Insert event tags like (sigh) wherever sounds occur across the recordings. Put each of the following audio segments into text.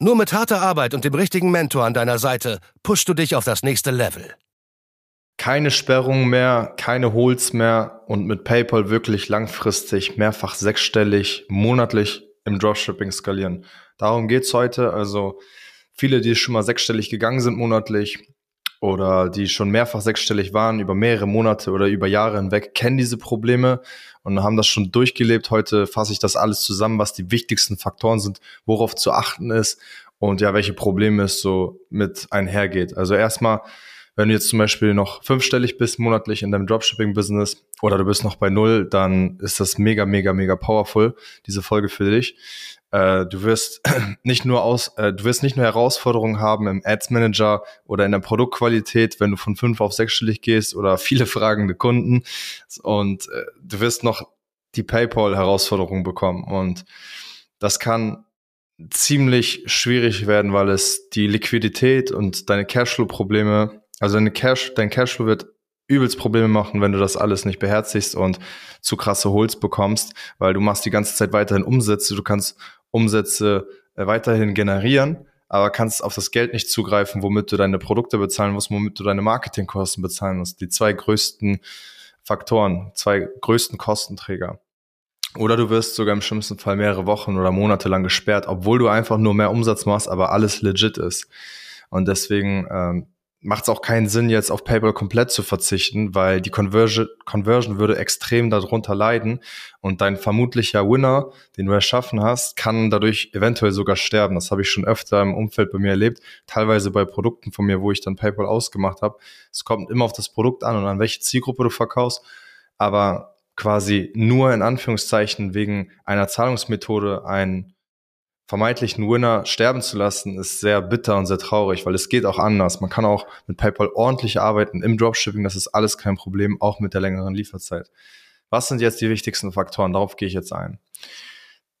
Nur mit harter Arbeit und dem richtigen Mentor an deiner Seite pushst du dich auf das nächste Level. Keine Sperrungen mehr, keine Holds mehr und mit PayPal wirklich langfristig mehrfach sechsstellig monatlich im Dropshipping skalieren. Darum geht's heute. Also viele, die schon mal sechsstellig gegangen sind monatlich oder die schon mehrfach sechsstellig waren über mehrere Monate oder über Jahre hinweg, kennen diese Probleme und haben das schon durchgelebt. Heute fasse ich das alles zusammen, was die wichtigsten Faktoren sind, worauf zu achten ist und ja, welche Probleme es so mit einhergeht. Also erstmal, wenn du jetzt zum Beispiel noch fünfstellig bist monatlich in deinem Dropshipping-Business oder du bist noch bei null, dann ist das mega, mega, mega powerful, diese Folge für dich. Äh, du wirst (clears throat) nicht nur aus, äh, du wirst nicht nur Herausforderungen haben im Ads Manager oder in der Produktqualität, wenn du von fünf auf sechsstellig gehst oder (laughs) viele fragende Kunden und äh, du wirst noch die PayPal-Herausforderung bekommen und das kann ziemlich schwierig werden, weil es die Liquidität und deine Cashflow-Probleme, also deine Cash, dein Cashflow wird übelst Probleme machen, wenn du das alles nicht beherzigst und zu krasse Holz bekommst, weil du machst die ganze Zeit weiterhin Umsätze, du kannst Umsätze äh, weiterhin generieren, aber kannst auf das Geld nicht zugreifen, womit du deine Produkte bezahlen musst, womit du deine Marketingkosten bezahlen musst. Die zwei größten Faktoren, zwei größten Kostenträger. Oder du wirst sogar im schlimmsten Fall mehrere Wochen oder Monate lang gesperrt, obwohl du einfach nur mehr Umsatz machst, aber alles legit ist. Und deswegen ähm, macht es auch keinen Sinn, jetzt auf PayPal komplett zu verzichten, weil die Conversion, Conversion würde extrem darunter leiden und dein vermutlicher Winner, den du erschaffen hast, kann dadurch eventuell sogar sterben. Das habe ich schon öfter im Umfeld bei mir erlebt, teilweise bei Produkten von mir, wo ich dann PayPal ausgemacht habe. Es kommt immer auf das Produkt an und an welche Zielgruppe du verkaufst, aber quasi nur in Anführungszeichen wegen einer Zahlungsmethode ein vermeintlichen Winner sterben zu lassen, ist sehr bitter und sehr traurig, weil es geht auch anders. Man kann auch mit PayPal ordentlich arbeiten im Dropshipping, das ist alles kein Problem, auch mit der längeren Lieferzeit. Was sind jetzt die wichtigsten Faktoren? Darauf gehe ich jetzt ein.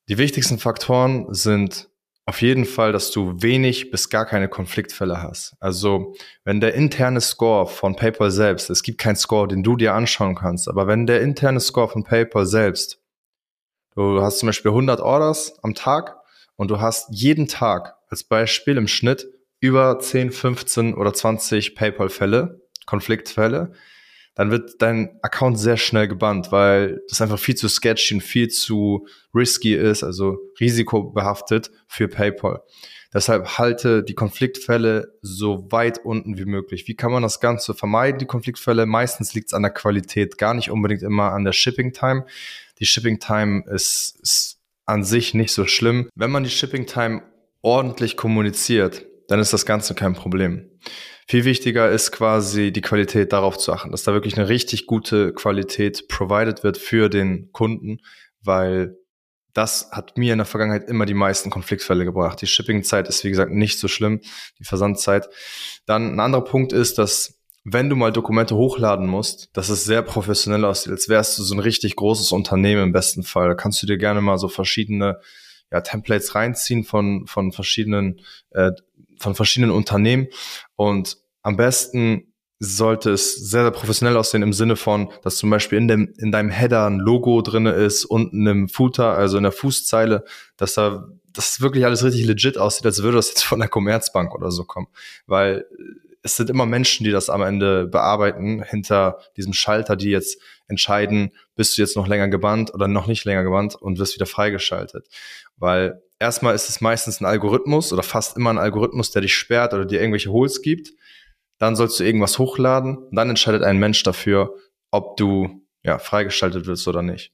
Die wichtigsten Faktoren sind auf jeden Fall, dass du wenig bis gar keine Konfliktfälle hast. Also wenn der interne Score von PayPal selbst, es gibt keinen Score, den du dir anschauen kannst, aber wenn der interne Score von PayPal selbst, du hast zum Beispiel 100 Orders am Tag und du hast jeden Tag als Beispiel im Schnitt über 10, 15 oder 20 PayPal-Fälle, Konfliktfälle, dann wird dein Account sehr schnell gebannt, weil das einfach viel zu sketchy und viel zu risky ist, also risikobehaftet für PayPal. Deshalb halte die Konfliktfälle so weit unten wie möglich. Wie kann man das Ganze vermeiden, die Konfliktfälle? Meistens liegt es an der Qualität, gar nicht unbedingt immer an der Shipping Time. Die Shipping Time ist, ist an sich nicht so schlimm. Wenn man die Shipping Time ordentlich kommuniziert, dann ist das Ganze kein Problem. Viel wichtiger ist quasi die Qualität darauf zu achten, dass da wirklich eine richtig gute Qualität provided wird für den Kunden, weil das hat mir in der Vergangenheit immer die meisten Konfliktfälle gebracht. Die Shipping-Zeit ist, wie gesagt, nicht so schlimm, die Versandzeit. Dann ein anderer Punkt ist, dass wenn du mal Dokumente hochladen musst, dass es sehr professionell aussieht, als wärst du so ein richtig großes Unternehmen im besten Fall. Da kannst du dir gerne mal so verschiedene ja, Templates reinziehen von, von verschiedenen, äh, von verschiedenen Unternehmen. Und am besten sollte es sehr, sehr professionell aussehen im Sinne von, dass zum Beispiel in dem, in deinem Header ein Logo drinne ist, unten im Footer, also in der Fußzeile, dass da, das wirklich alles richtig legit aussieht, als würde das jetzt von der Commerzbank oder so kommen. Weil es sind immer Menschen, die das am Ende bearbeiten, hinter diesem Schalter, die jetzt entscheiden, bist du jetzt noch länger gebannt oder noch nicht länger gebannt und wirst wieder freigeschaltet. Weil erstmal ist es meistens ein Algorithmus oder fast immer ein Algorithmus, der dich sperrt oder dir irgendwelche Holes gibt. Dann sollst du irgendwas hochladen und dann entscheidet ein Mensch dafür, ob du ja, freigeschaltet wirst oder nicht.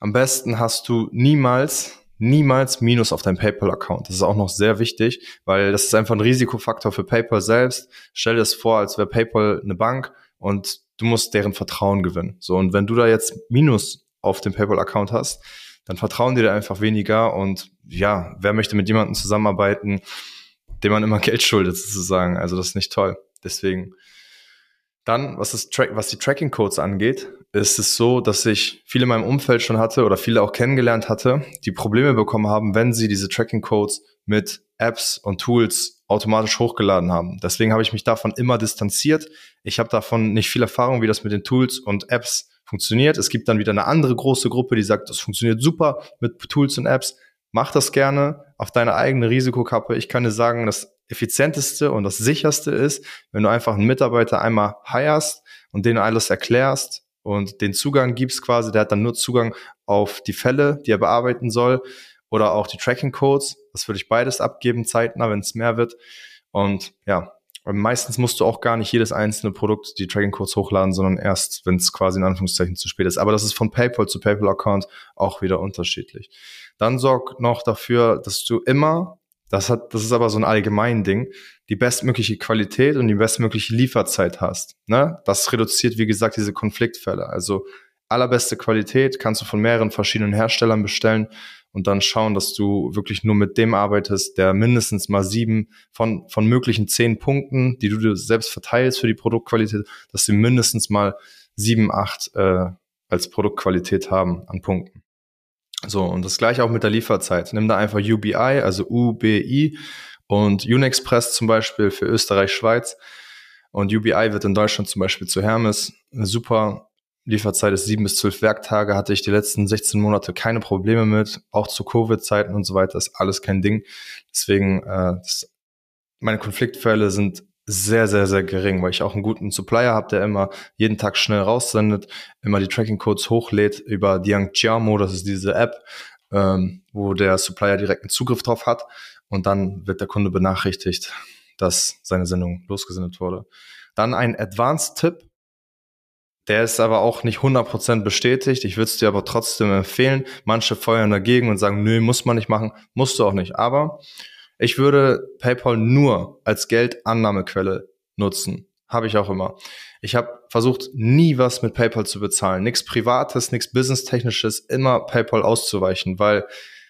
Am besten hast du niemals niemals Minus auf deinem PayPal-Account. Das ist auch noch sehr wichtig, weil das ist einfach ein Risikofaktor für PayPal selbst. Stell dir das vor, als wäre PayPal eine Bank und du musst deren Vertrauen gewinnen. So, und wenn du da jetzt Minus auf dem PayPal-Account hast, dann vertrauen die dir einfach weniger und ja, wer möchte mit jemandem zusammenarbeiten, dem man immer Geld schuldet sozusagen. Also das ist nicht toll. Deswegen. Dann, was, das Tra was die Tracking-Codes angeht, ist es so, dass ich viele in meinem Umfeld schon hatte oder viele auch kennengelernt hatte, die Probleme bekommen haben, wenn sie diese Tracking-Codes mit Apps und Tools automatisch hochgeladen haben. Deswegen habe ich mich davon immer distanziert. Ich habe davon nicht viel Erfahrung, wie das mit den Tools und Apps funktioniert. Es gibt dann wieder eine andere große Gruppe, die sagt, das funktioniert super mit Tools und Apps. Mach das gerne auf deine eigene Risikokappe. Ich kann dir sagen, das effizienteste und das sicherste ist, wenn du einfach einen Mitarbeiter einmal hirest und denen alles erklärst und den Zugang gibst quasi, der hat dann nur Zugang auf die Fälle, die er bearbeiten soll oder auch die Tracking Codes. Das würde ich beides abgeben, zeitnah, wenn es mehr wird. Und ja, meistens musst du auch gar nicht jedes einzelne Produkt die Tracking Codes hochladen, sondern erst, wenn es quasi in Anführungszeichen zu spät ist. Aber das ist von PayPal zu PayPal Account auch wieder unterschiedlich. Dann sorg noch dafür, dass du immer, das hat, das ist aber so ein allgemein Ding, die bestmögliche Qualität und die bestmögliche Lieferzeit hast. Ne? Das reduziert, wie gesagt, diese Konfliktfälle. Also allerbeste Qualität kannst du von mehreren verschiedenen Herstellern bestellen und dann schauen, dass du wirklich nur mit dem arbeitest, der mindestens mal sieben von, von möglichen zehn Punkten, die du dir selbst verteilst für die Produktqualität, dass sie mindestens mal sieben, acht äh, als Produktqualität haben an Punkten. So, und das gleiche auch mit der Lieferzeit. Nimm da einfach UBI, also UBI und Unexpress zum Beispiel für Österreich, Schweiz. Und UBI wird in Deutschland zum Beispiel zu Hermes. Super Lieferzeit ist sieben bis zwölf Werktage. Hatte ich die letzten 16 Monate keine Probleme mit. Auch zu Covid-Zeiten und so weiter ist alles kein Ding. Deswegen, äh, das, meine Konfliktfälle sind sehr, sehr, sehr gering, weil ich auch einen guten Supplier habe, der immer jeden Tag schnell raussendet, immer die Tracking-Codes hochlädt über Diangjiamo, das ist diese App, ähm, wo der Supplier direkten Zugriff drauf hat und dann wird der Kunde benachrichtigt, dass seine Sendung losgesendet wurde. Dann ein Advanced-Tipp, der ist aber auch nicht 100% bestätigt. Ich würde es dir aber trotzdem empfehlen. Manche feuern dagegen und sagen, nö, muss man nicht machen. Musst du auch nicht. Aber ich würde PayPal nur als Geldannahmequelle nutzen. Habe ich auch immer. Ich habe versucht, nie was mit PayPal zu bezahlen. Nichts Privates, nichts Business-Technisches, immer PayPal auszuweichen, weil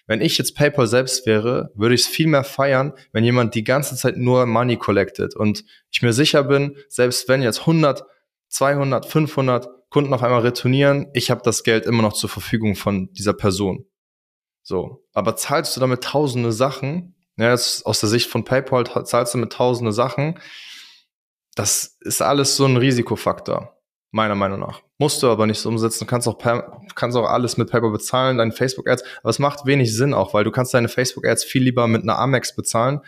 wenn ich jetzt PayPal selbst wäre, würde ich es viel mehr feiern, wenn jemand die ganze Zeit nur Money collected und ich mir sicher bin, selbst wenn jetzt 100, 200, 500 Kunden auf einmal retournieren, ich habe das Geld immer noch zur Verfügung von dieser Person. So, aber zahlst du damit tausende Sachen, ja, aus der Sicht von PayPal zahlst du mit tausende Sachen. Das ist alles so ein Risikofaktor, meiner Meinung nach. Musst du aber nicht so umsetzen. Du kannst auch, kannst auch alles mit PayPal bezahlen, deine Facebook-Ads. Aber es macht wenig Sinn auch, weil du kannst deine Facebook-Ads viel lieber mit einer Amex bezahlen.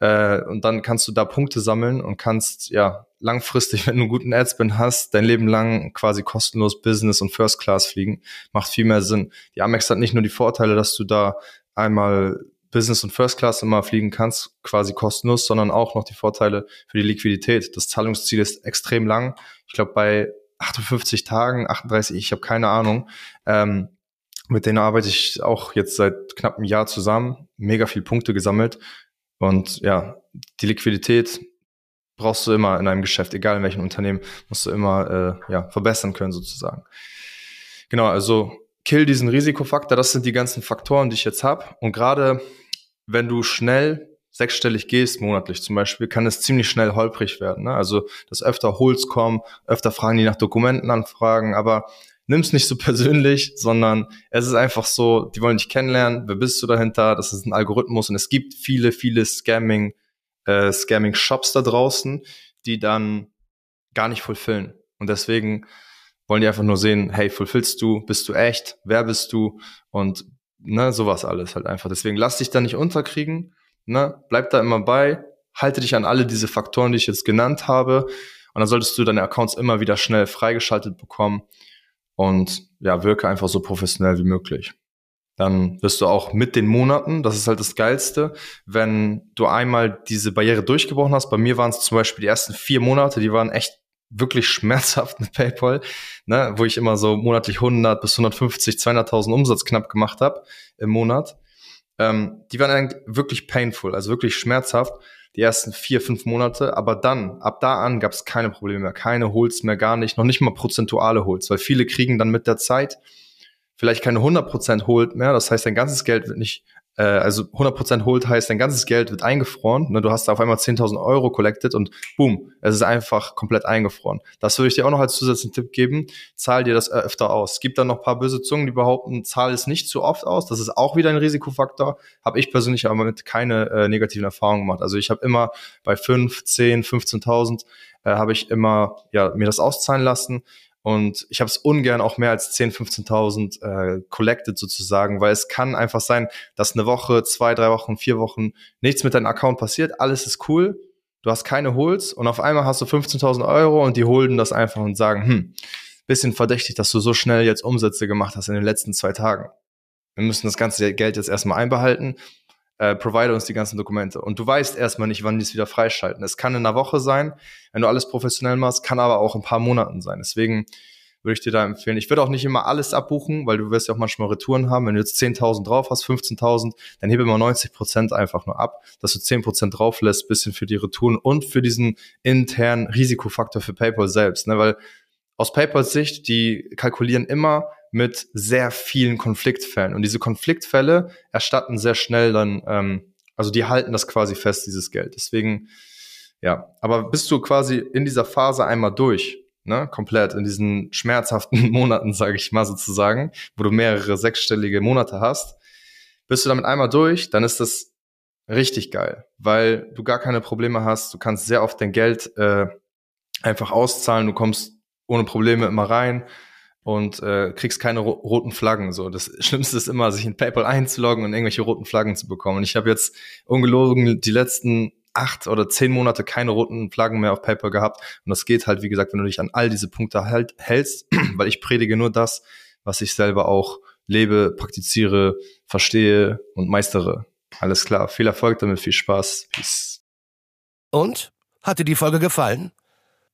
Äh, und dann kannst du da Punkte sammeln und kannst, ja, langfristig, (laughs) wenn du einen guten Adspend hast, dein Leben lang quasi kostenlos Business und First Class fliegen. Macht viel mehr Sinn. Die Amex hat nicht nur die Vorteile, dass du da einmal Business und First Class immer fliegen kannst, quasi kostenlos, sondern auch noch die Vorteile für die Liquidität. Das Zahlungsziel ist extrem lang. Ich glaube bei 58 Tagen, 38, ich habe keine Ahnung. Ähm, mit denen arbeite ich auch jetzt seit knapp einem Jahr zusammen, mega viel Punkte gesammelt. Und ja, die Liquidität brauchst du immer in einem Geschäft, egal in welchem Unternehmen, musst du immer äh, ja, verbessern können sozusagen. Genau, also kill diesen Risikofaktor, das sind die ganzen Faktoren, die ich jetzt habe. Und gerade wenn du schnell sechsstellig gehst monatlich zum Beispiel, kann es ziemlich schnell holprig werden. Ne? Also, dass öfter Holds kommen, öfter fragen die nach Dokumenten anfragen, aber nimm's nicht so (laughs) persönlich, sondern es ist einfach so, die wollen dich kennenlernen, wer bist du dahinter, das ist ein Algorithmus und es gibt viele, viele Scamming, äh, Scamming-Shops da draußen, die dann gar nicht fulfillen. Und deswegen wollen die einfach nur sehen, hey, fulfillst du, bist du echt, wer bist du und ne, sowas alles halt einfach. Deswegen lass dich da nicht unterkriegen, ne, bleib da immer bei, halte dich an alle diese Faktoren, die ich jetzt genannt habe und dann solltest du deine Accounts immer wieder schnell freigeschaltet bekommen und ja, wirke einfach so professionell wie möglich. Dann wirst du auch mit den Monaten, das ist halt das Geilste, wenn du einmal diese Barriere durchgebrochen hast. Bei mir waren es zum Beispiel die ersten vier Monate, die waren echt wirklich schmerzhaft mit PayPal, ne, wo ich immer so monatlich 100 bis 150, 200.000 Umsatz knapp gemacht habe im Monat. Ähm, die waren eigentlich wirklich painful, also wirklich schmerzhaft die ersten vier, fünf Monate. Aber dann, ab da an, gab es keine Probleme mehr, keine Holds mehr, gar nicht, noch nicht mal prozentuale Holds, weil viele kriegen dann mit der Zeit vielleicht keine 100% Hold mehr. Das heißt, dein ganzes Geld wird nicht äh, also 100% Hold heißt, dein ganzes Geld wird eingefroren. Ne? Du hast auf einmal 10.000 Euro collected und boom, es ist einfach komplett eingefroren. Das würde ich dir auch noch als zusätzlichen Tipp geben. Zahl dir das öfter aus. Es gibt dann noch ein paar böse Zungen, die behaupten, zahl es nicht zu oft aus. Das ist auch wieder ein Risikofaktor. Habe ich persönlich aber mit keine äh, negativen Erfahrungen gemacht. Also ich habe immer bei 5, 10, 15.000 äh, habe ich immer ja, mir das auszahlen lassen. Und ich habe es ungern auch mehr als 10.000, 15.000 äh, collected sozusagen, weil es kann einfach sein, dass eine Woche, zwei, drei Wochen, vier Wochen nichts mit deinem Account passiert, alles ist cool, du hast keine Holds und auf einmal hast du 15.000 Euro und die holden das einfach und sagen, hm, bisschen verdächtig, dass du so schnell jetzt Umsätze gemacht hast in den letzten zwei Tagen. Wir müssen das ganze Geld jetzt erstmal einbehalten äh, provide uns die ganzen Dokumente. Und du weißt erstmal nicht, wann die es wieder freischalten. Es kann in einer Woche sein, wenn du alles professionell machst, kann aber auch ein paar Monaten sein. Deswegen würde ich dir da empfehlen. Ich würde auch nicht immer alles abbuchen, weil du wirst ja auch manchmal Retouren haben. Wenn du jetzt 10.000 drauf hast, 15.000, dann hebe immer 90 Prozent einfach nur ab, dass du 10 Prozent drauf lässt, bisschen für die Retouren und für diesen internen Risikofaktor für PayPal selbst. Ne? Weil aus PayPals Sicht, die kalkulieren immer mit sehr vielen Konfliktfällen. Und diese Konfliktfälle erstatten sehr schnell dann, ähm, also die halten das quasi fest, dieses Geld. Deswegen, ja, aber bist du quasi in dieser Phase einmal durch, ne, komplett in diesen schmerzhaften (laughs) Monaten, sage ich mal sozusagen, wo du mehrere sechsstellige Monate hast, bist du damit einmal durch, dann ist das richtig geil, weil du gar keine Probleme hast, du kannst sehr oft dein Geld äh, einfach auszahlen, du kommst ohne Probleme immer rein und äh, kriegst keine ro roten Flaggen. So, das (laughs) Schlimmste ist immer, sich in PayPal einzuloggen und irgendwelche roten Flaggen zu bekommen. Und ich habe jetzt ungelogen die letzten acht oder zehn Monate keine roten Flaggen mehr auf PayPal gehabt. Und das geht halt, wie gesagt, wenn du dich an all diese Punkte halt hältst, (clears throat) weil ich predige nur das, was ich selber auch lebe, praktiziere, verstehe und meistere. Alles klar. Viel Erfolg damit, viel Spaß. Peace. Und? Hat dir die Folge gefallen?